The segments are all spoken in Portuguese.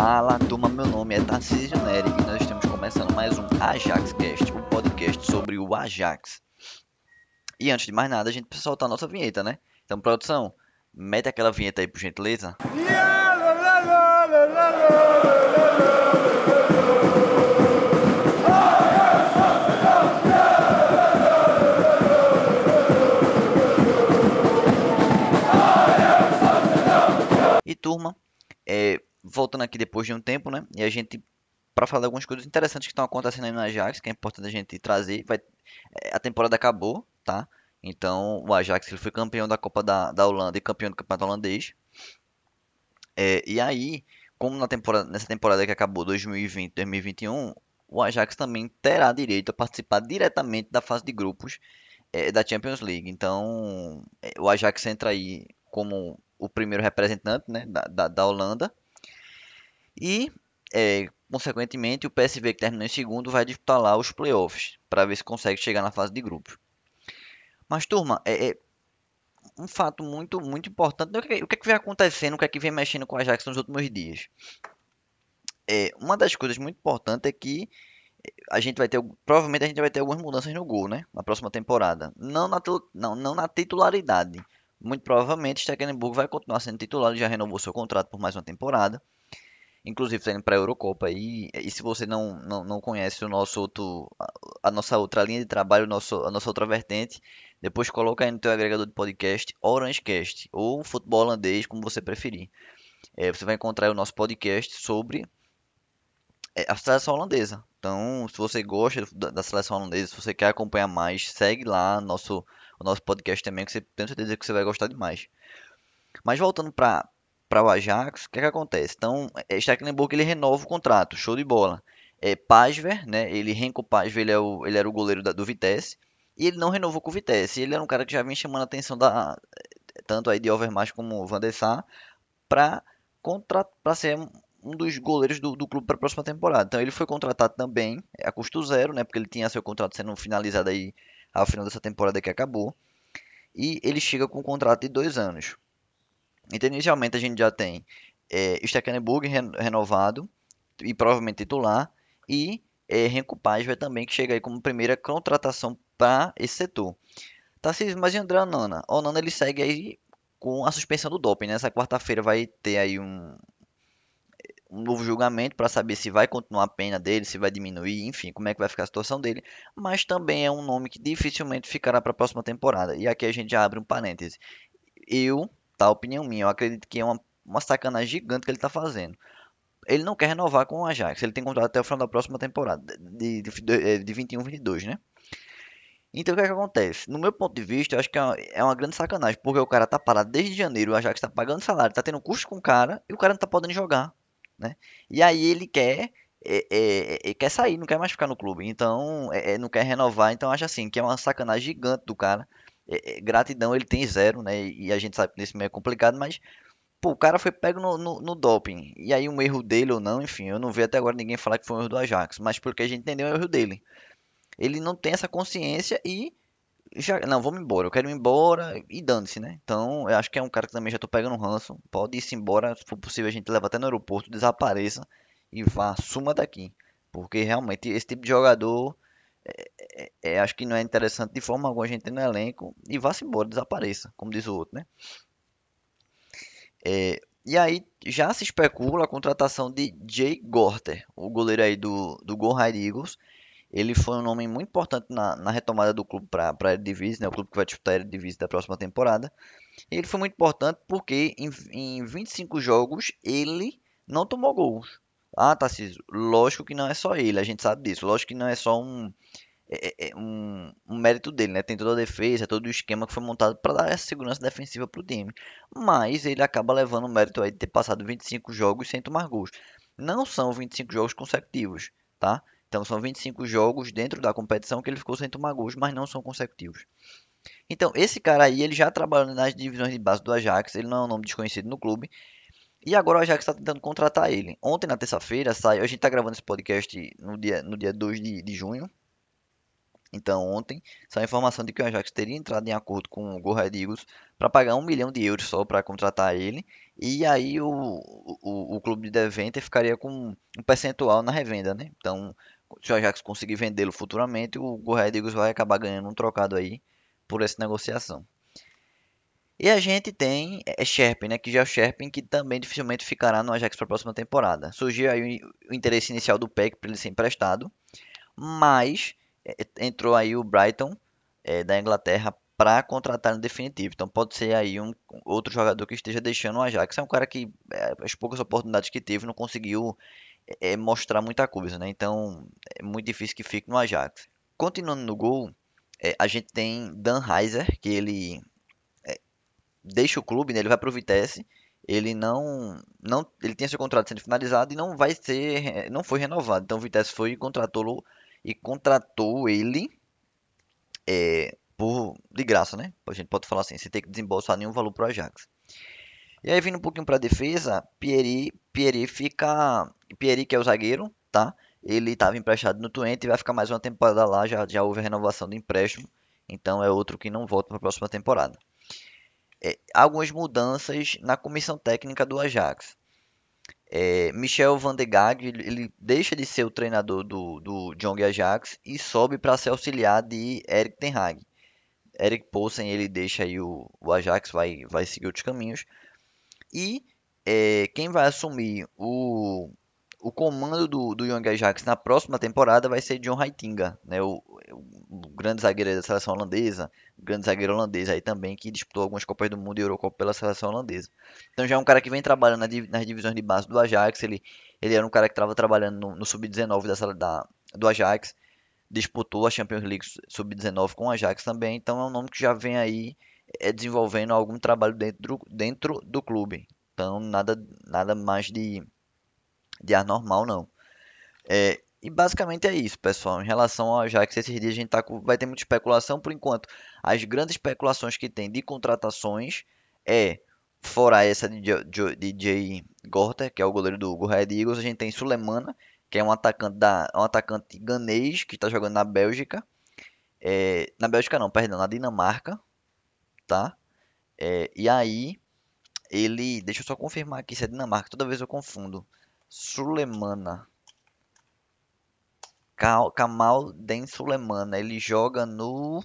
Fala turma, meu nome é Tarcísio Neri e nós estamos começando mais um Ajax Cast, um podcast sobre o Ajax. E antes de mais nada, a gente precisa soltar a nossa vinheta, né? Então, produção, mete aquela vinheta aí por gentileza. E voltando aqui depois de um tempo, né? E a gente, para falar algumas coisas interessantes que estão acontecendo aí no Ajax, que é importante a gente trazer. Vai, é, a temporada acabou, tá? Então o Ajax ele foi campeão da Copa da, da Holanda e campeão do Campeonato Holandês. É, e aí, como na temporada, nessa temporada que acabou 2020-2021, o Ajax também terá direito a participar diretamente da fase de grupos é, da Champions League. Então, é, o Ajax entra aí como o primeiro representante né, da, da, da Holanda. E, é, consequentemente, o PSV que terminou em segundo vai disputar lá os playoffs para ver se consegue chegar na fase de grupos. Mas, turma, é, é um fato muito, muito importante. O que, o que, é que vem acontecendo, o que é que vem mexendo com o Ajax nos últimos dias? É, uma das coisas muito importantes é que a gente vai ter, provavelmente a gente vai ter algumas mudanças no gol, né? Na próxima temporada. Não na, não, não na titularidade. Muito provavelmente Stecklenburg vai continuar sendo titular, ele já renovou seu contrato por mais uma temporada. Inclusive saindo para a Eurocopa. E, e se você não, não, não conhece o nosso outro, a, a nossa outra linha de trabalho, nosso, a nossa outra vertente, depois coloca aí no teu agregador de podcast Orangecast ou Futebol Holandês, como você preferir. É, você vai encontrar o nosso podcast sobre é, a seleção holandesa. Então, se você gosta da, da, seleção holandesa, se você quer acompanhar mais, segue lá nosso, o nosso podcast também, que você tenho certeza que você vai gostar demais. Mas voltando para para o Ajax, o que, é que acontece? Então, é, Stecklenburg ele renova o contrato, show de bola. É, Pajver, né? Ele Renko Pajver, ele, é o, ele era o goleiro da, do Vitesse e ele não renovou com o Vitesse. Ele era um cara que já vinha chamando a atenção da tanto aí de Overmars como Van der Sar para para ser um dos goleiros do, do clube para a próxima temporada. Então ele foi contratado também a custo zero, né? Porque ele tinha seu contrato sendo finalizado aí ao final dessa temporada que acabou. E ele chega com um contrato de dois anos. Então inicialmente a gente já tem é, Stecklenburg renovado e provavelmente titular e é, Renko Paz também que chega aí como primeira contratação para esse setor. Tarcísio, mas e André Onana? O Onana ele segue aí com a suspensão do doping. Nessa né? quarta-feira vai ter aí um, um novo julgamento para saber se vai continuar a pena dele, se vai diminuir, enfim, como é que vai ficar a situação dele. Mas também é um nome que dificilmente ficará para a próxima temporada. E aqui a gente já abre um parêntese. Eu, tá, opinião minha, eu acredito que é uma, uma sacanagem gigante que ele está fazendo. Ele não quer renovar com o Ajax, ele tem contrato até o final da próxima temporada, de, de, de, de 21, 22, né? Então o que, é que acontece? No meu ponto de vista, eu acho que é uma, é uma, grande sacanagem, porque o cara tá parado desde janeiro, o Ajax tá pagando salário, tá tendo custo com o cara, e o cara não tá podendo jogar né? E aí ele quer é, é, é, quer sair, não quer mais ficar no clube, então é, é não quer renovar, então acha assim que é uma sacanagem gigante do cara. É, gratidão ele tem zero, né? E a gente sabe que nesse meio é complicado, mas pô, o cara foi pego no, no, no, doping. E aí um erro dele ou não, enfim, eu não vi até agora ninguém falar que foi um erro do Ajax, mas porque a gente entendeu é um erro dele. Ele não tem essa consciência e já, não, vamos embora, eu quero ir embora e dane-se, né? Então, eu acho que é um cara que também já tô pegando um ranço. Pode ir-se embora, se for possível a gente leva até no aeroporto, desapareça e vá, suma daqui. Porque realmente esse tipo de jogador, é, é, é, acho que não é interessante de forma alguma a gente ter no elenco e vá-se embora, desapareça, como diz o outro, né? É, e aí já se especula a contratação de Jay Gorter, o goleiro aí do, do Go High Eagles ele foi um nome muito importante na, na retomada do clube para a Eredivisie, né, o clube que vai disputar a Eredivisie da próxima temporada. Ele foi muito importante porque em, em 25 jogos ele não tomou gols. Ah, Tarcísio, lógico que não é só ele, a gente sabe disso. Lógico que não é só um, é, é, é um, um, mérito dele, né? Tem toda a defesa, todo o esquema que foi montado para dar essa segurança defensiva para o time. Mas ele acaba levando o mérito aí de ter passado 25 jogos sem tomar gols. Não são 25 jogos consecutivos, tá? Então são 25 jogos dentro da competição que ele ficou sem tomar gols, mas não são consecutivos. Então, esse cara aí, ele já trabalhou nas divisões de base do Ajax, ele não é um nome desconhecido no clube. E agora o Ajax está tentando contratar ele. Ontem, na terça-feira, saiu. A gente está gravando esse podcast no dia, no dia 2 de, de junho. Então, ontem, saiu a informação de que o Ajax teria entrado em acordo com o Go Eagles para pagar um milhão de euros só para contratar ele. E aí o, o, o clube de Deventer ficaria com um percentual na revenda, né? Então, se o Ajax conseguir vendê-lo futuramente, o Go Eagles vai acabar ganhando um trocado aí por essa negociação. E a gente tem é Sherpen, né, que já é o Sherpen que também dificilmente ficará no Ajax para a próxima temporada. Surgiu aí o interesse inicial do PEC para ele ser emprestado, mas é, entrou aí o Brighton é, da Inglaterra para contratar no definitivo. Então pode ser aí um outro jogador que esteja deixando o Ajax. É um cara que é, as poucas oportunidades que teve não conseguiu é, mostrar muita coisa, né? Então é muito difícil que fique no Ajax. Continuando no gol, é, a gente tem Dan Heiser, que ele deixa o clube, né, ele vai para o Vitesse, ele não, não, ele tinha seu contrato sendo finalizado e não vai ser, não foi renovado. Então o Vitesse foi e contratou e contratou ele é, por de graça, né? A gente pode falar assim, sem ter que desembolsar nenhum valor para o Ajax. E aí vindo um pouquinho para a defesa, Pieri, Pieri fica, Pieri que é o zagueiro, tá? Ele estava emprestado no Twente e vai ficar mais uma temporada lá, já, já houve a renovação do empréstimo, então é outro que não volta para a próxima temporada é, algumas mudanças na comissão técnica do Ajax. É, Michel Van de Gaag ele, deixa de ser o treinador do, do Jong Ajax e sobe para ser auxiliar de Eric Ten Hag. Eric Poulsen ele deixa aí o, o Ajax, vai, vai seguir outros caminhos. E é, quem vai assumir o, o comando do, do Young Ajax na próxima temporada vai ser John Heitinga, né, o, o, grande zagueiro da seleção holandesa, o grande zagueiro holandês aí também, que disputou algumas Copas do Mundo e Eurocopa pela seleção holandesa. Então já é um cara que vem trabalhando nas divisões de base do Ajax, ele, ele era um cara que estava trabalhando no, no Sub-19 da, do Ajax, disputou a Champions League Sub-19 com o Ajax também, então é um nome que já vem aí é, desenvolvendo algum trabalho dentro, dentro do clube. Então nada, nada mais de de ar normal, não. É, e basicamente é isso, pessoal. Em relação ao Ajax, esses dias a gente tá com, vai ter muita especulação. Por enquanto, as grandes especulações que tem de contratações é, fora essa de DJ Gorter, que é o goleiro do Red Eagles, a gente tem Sulemana, que é um atacante, da, um atacante ganês que está jogando na Bélgica. É, na Bélgica não, perdão, na Dinamarca, tá? É, e aí, ele, deixa eu só confirmar aqui se é Dinamarca, toda vez eu confundo. Sulemana. Kamal Den Sulemana. Ele joga no.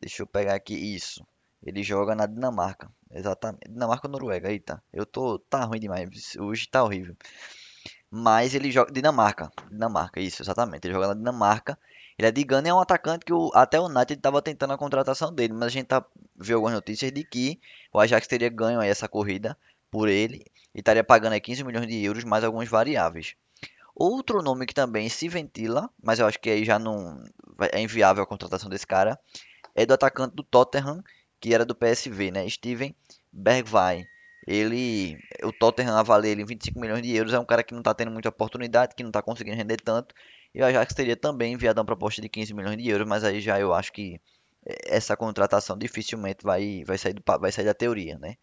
Deixa eu pegar aqui isso. Ele joga na Dinamarca. Exatamente. Dinamarca ou Noruega? Eita. Eu tô. Tá ruim demais. Hoje tá horrível. Mas ele joga. Dinamarca. Dinamarca, isso, exatamente. Ele joga na Dinamarca. Ele é de Gana é um atacante que o, até o United estava tentando a contratação dele. Mas a gente tá, viu algumas notícias de que o Ajax teria ganho essa corrida por ele e estaria pagando aí 15 milhões de euros mais algumas variáveis. Outro nome que também se ventila, mas eu acho que aí já não é inviável a contratação desse cara, é do atacante do Tottenham, que era do PSV, né? Steven Bergwijn. Ele, o Tottenham avalia ele em 25 milhões de euros, é um cara que não está tendo muita oportunidade, que não está conseguindo render tanto. E o Ajax teria também enviado uma proposta de 15 milhões de euros, mas aí já eu acho que essa contratação dificilmente vai, vai, sair, do, vai sair da teoria, né?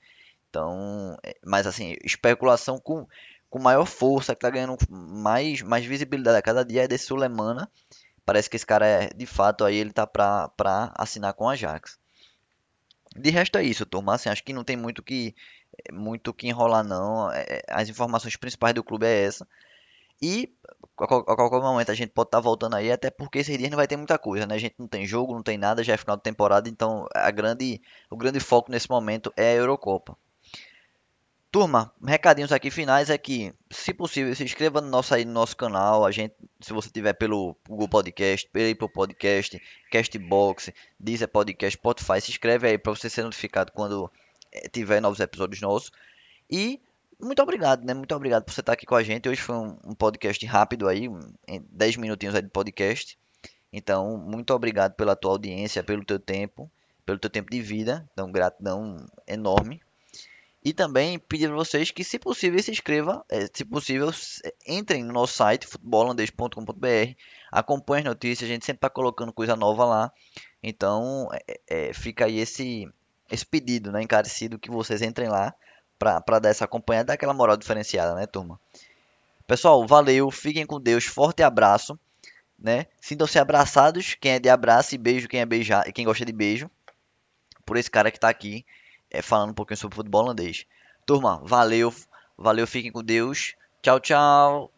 Então, é, mas assim, especulação com, com maior força, que tá ganhando mais, mais visibilidade a cada dia é desse Sulemana. Parece que esse cara é, de fato, aí ele tá pra, pra assinar com a Ajax. De resto é isso, turma. Assim, acho que não tem muito que muito que enrolar não. É, é as informações principais do clube é essa. E a qualquer momento a gente pode estar tá voltando aí, até porque esses dias não vai ter muita coisa, né? A gente não tem jogo, não tem nada, já é final de temporada, então a grande, o grande foco nesse momento é a Eurocopa. Turma, recadinhos aqui finais é que, se possível, se inscreva no nosso, aí, no nosso canal. A gente, se você tiver pelo Google Podcast, pelo Apple Podcast, Castbox, Deezer Podcast, Spotify, se inscreve aí para você ser notificado quando é, tiver novos episódios nossos. E muito obrigado, né? Muito obrigado por você estar aqui com a gente. Hoje foi um, um podcast rápido aí, em 10 minutinhos aí de podcast. Então, muito obrigado pela tua audiência, pelo teu tempo, pelo teu tempo de vida. Então, gratidão enorme e também pedir a vocês que, se possível, se inscreva, é, se possível, entrem no nosso site, futebolandês.com.br, acompanhem as notícias, a gente sempre está colocando coisa nova lá. Então, é, é, fica aí esse, esse pedido, né, encarecido, que vocês entrem lá para dar essa acompanhada, dar aquela moral diferenciada, né, turma? Pessoal, valeu, fiquem com Deus, forte abraço. né? Sintam-se abraçados, quem é de abraço, e beijo quem é beijar, quem gosta de beijo, por esse cara que tá aqui é, falando um pouquinho sobre futebol holandês. Turma, valeu, valeu, fiquem com Deus. Tchau, tchau.